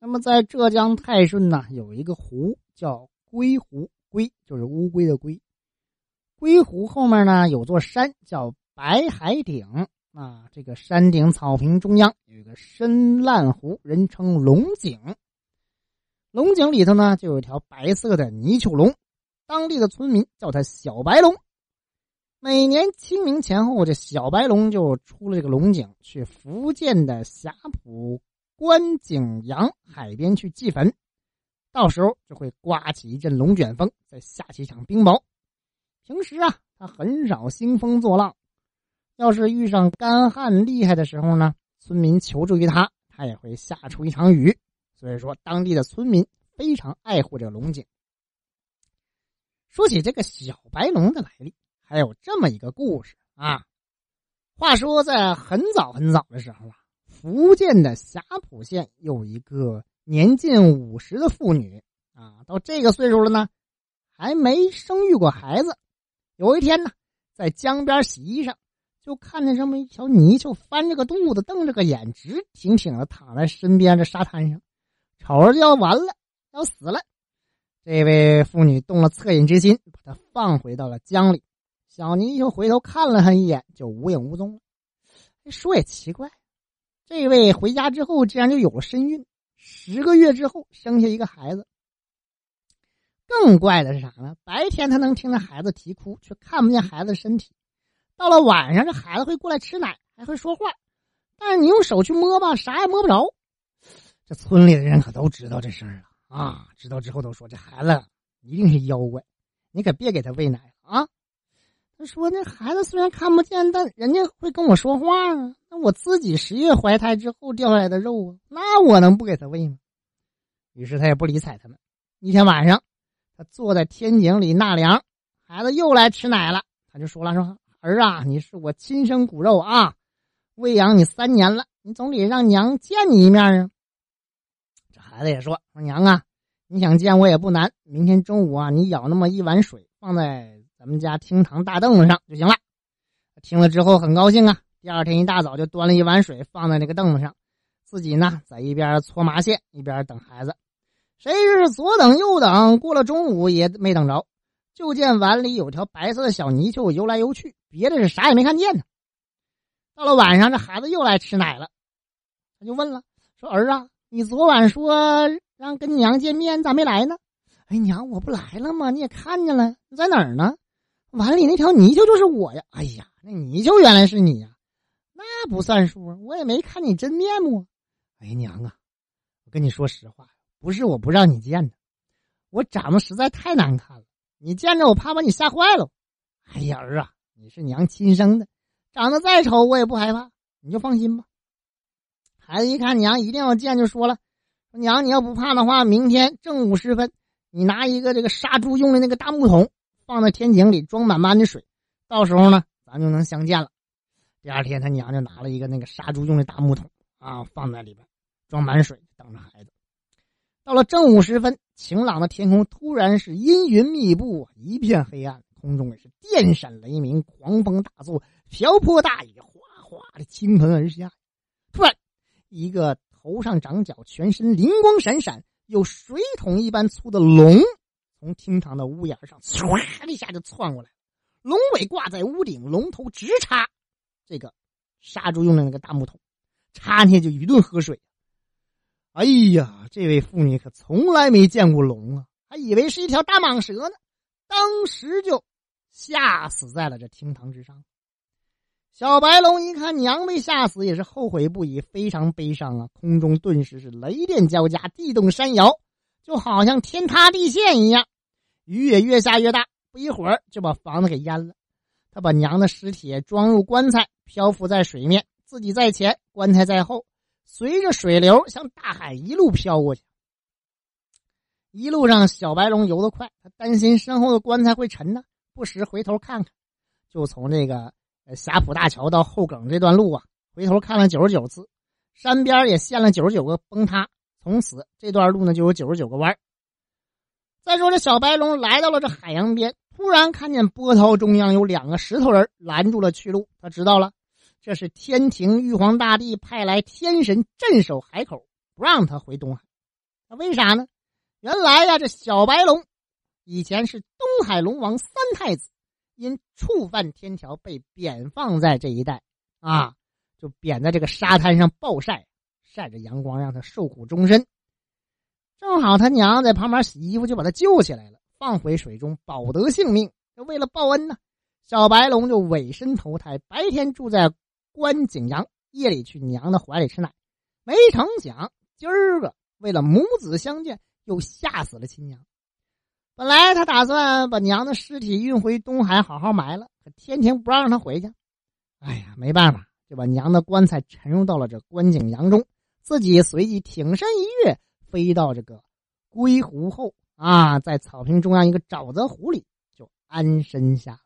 那么在浙江泰顺呢，有一个湖叫龟湖，龟就是乌龟的龟。龟湖后面呢有座山叫白海顶啊，这个山顶草坪中央有一个深烂湖，人称龙井。龙井里头呢就有一条白色的泥鳅龙，当地的村民叫它小白龙。每年清明前后，这小白龙就出了这个龙井，去福建的霞浦。观景阳海边去祭坟，到时候就会刮起一阵龙卷风，再下起一场冰雹。平时啊，他很少兴风作浪。要是遇上干旱厉害的时候呢，村民求助于他，他也会下出一场雨。所以说，当地的村民非常爱护这个龙井。说起这个小白龙的来历，还有这么一个故事啊。话说，在很早很早的时候啊。福建的霞浦县有一个年近五十的妇女啊，到这个岁数了呢，还没生育过孩子。有一天呢，在江边洗衣裳，就看见这么一条泥鳅翻着个肚子，瞪着个眼，直挺挺的躺在身边的沙滩上，瞅着就要完了，要死了。这位妇女动了恻隐之心，把它放回到了江里。小泥鳅回头看了他一眼，就无影无踪了。说也奇怪。这位回家之后，竟然就有了身孕，十个月之后生下一个孩子。更怪的是啥呢？白天他能听到孩子啼哭，却看不见孩子的身体；到了晚上，这孩子会过来吃奶，还会说话，但是你用手去摸吧，啥也摸不着。这村里的人可都知道这事儿了啊！知道之后都说这孩子一定是妖怪，你可别给他喂奶啊！他说：“那孩子虽然看不见，但人家会跟我说话啊。那我自己十月怀胎之后掉下来的肉啊，那我能不给他喂吗？”于是他也不理睬他们。一天晚上，他坐在天井里纳凉，孩子又来吃奶了。他就说了：“说儿啊，你是我亲生骨肉啊，喂养你三年了，你总得让娘见你一面啊。”这孩子也说：“说娘啊，你想见我也不难，明天中午啊，你舀那么一碗水放在。”咱们家厅堂大凳子上就行了。听了之后很高兴啊。第二天一大早就端了一碗水放在那个凳子上，自己呢在一边搓麻线一边等孩子。谁知左等右等，过了中午也没等着，就见碗里有条白色的小泥鳅游来游去，别的是啥也没看见呢。到了晚上，这孩子又来吃奶了，他就问了，说儿啊，你昨晚说让跟娘见面，咋没来呢？哎娘，我不来了吗？你也看见了，你在哪儿呢？碗里那条泥鳅就是我呀！哎呀，那泥鳅原来是你呀，那不算数，我也没看你真面目。哎娘啊，我跟你说实话，不是我不让你见的，我长得实在太难看了，你见着我怕把你吓坏了。哎呀儿啊，你是娘亲生的，长得再丑我也不害怕，你就放心吧。孩子一看娘一定要见，就说了：“娘，你要不怕的话，明天正午时分，你拿一个这个杀猪用的那个大木桶。”放在天井里装满满的水，到时候呢，咱就能相见了。第二天，他娘就拿了一个那个杀猪用的大木桶啊，放在里边，装满水，等着孩子。到了正午时分，晴朗的天空突然是阴云密布，一片黑暗，空中也是电闪雷鸣，狂风大作，瓢泼大雨，哗哗的倾盆而下。突然，一个头上长角、全身灵光闪闪、有水桶一般粗的龙。从厅堂的屋檐上唰一下就窜过来，龙尾挂在屋顶，龙头直插这个杀猪用的那个大木桶，插进去就一顿喝水。哎呀，这位妇女可从来没见过龙啊，还以为是一条大蟒蛇呢，当时就吓死在了这厅堂之上。小白龙一看娘被吓死，也是后悔不已，非常悲伤啊！空中顿时是雷电交加，地动山摇。就好像天塌地陷一样，雨也越下越大，不一会儿就把房子给淹了。他把娘的尸体装入棺材，漂浮在水面，自己在前，棺材在后，随着水流向大海一路飘过去。一路上，小白龙游得快，他担心身后的棺材会沉呢，不时回头看看。就从这个霞浦大桥到后梗这段路啊，回头看了九十九次，山边也陷了九十九个崩塌。从此，这段路呢就有九十九个弯再说，这小白龙来到了这海洋边，突然看见波涛中央有两个石头人拦住了去路。他知道了，这是天庭玉皇大帝派来天神镇守海口，不让他回东海。那为啥呢？原来呀，这小白龙以前是东海龙王三太子，因触犯天条被贬放在这一带啊，就贬在这个沙滩上暴晒，晒着阳光，让他受苦终身。正好他娘在旁边洗衣服，就把他救起来了，放回水中，保得性命。就为了报恩呢，小白龙就委身投胎，白天住在关景阳，夜里去娘的怀里吃奶。没成想，今儿个为了母子相见。又吓死了亲娘。本来他打算把娘的尸体运回东海好好埋了，可天庭不让他回去。哎呀，没办法，就把娘的棺材沉入到了这观景阳中，自己随即挺身一跃，飞到这个龟湖后啊，在草坪中央一个沼泽湖里就安身下。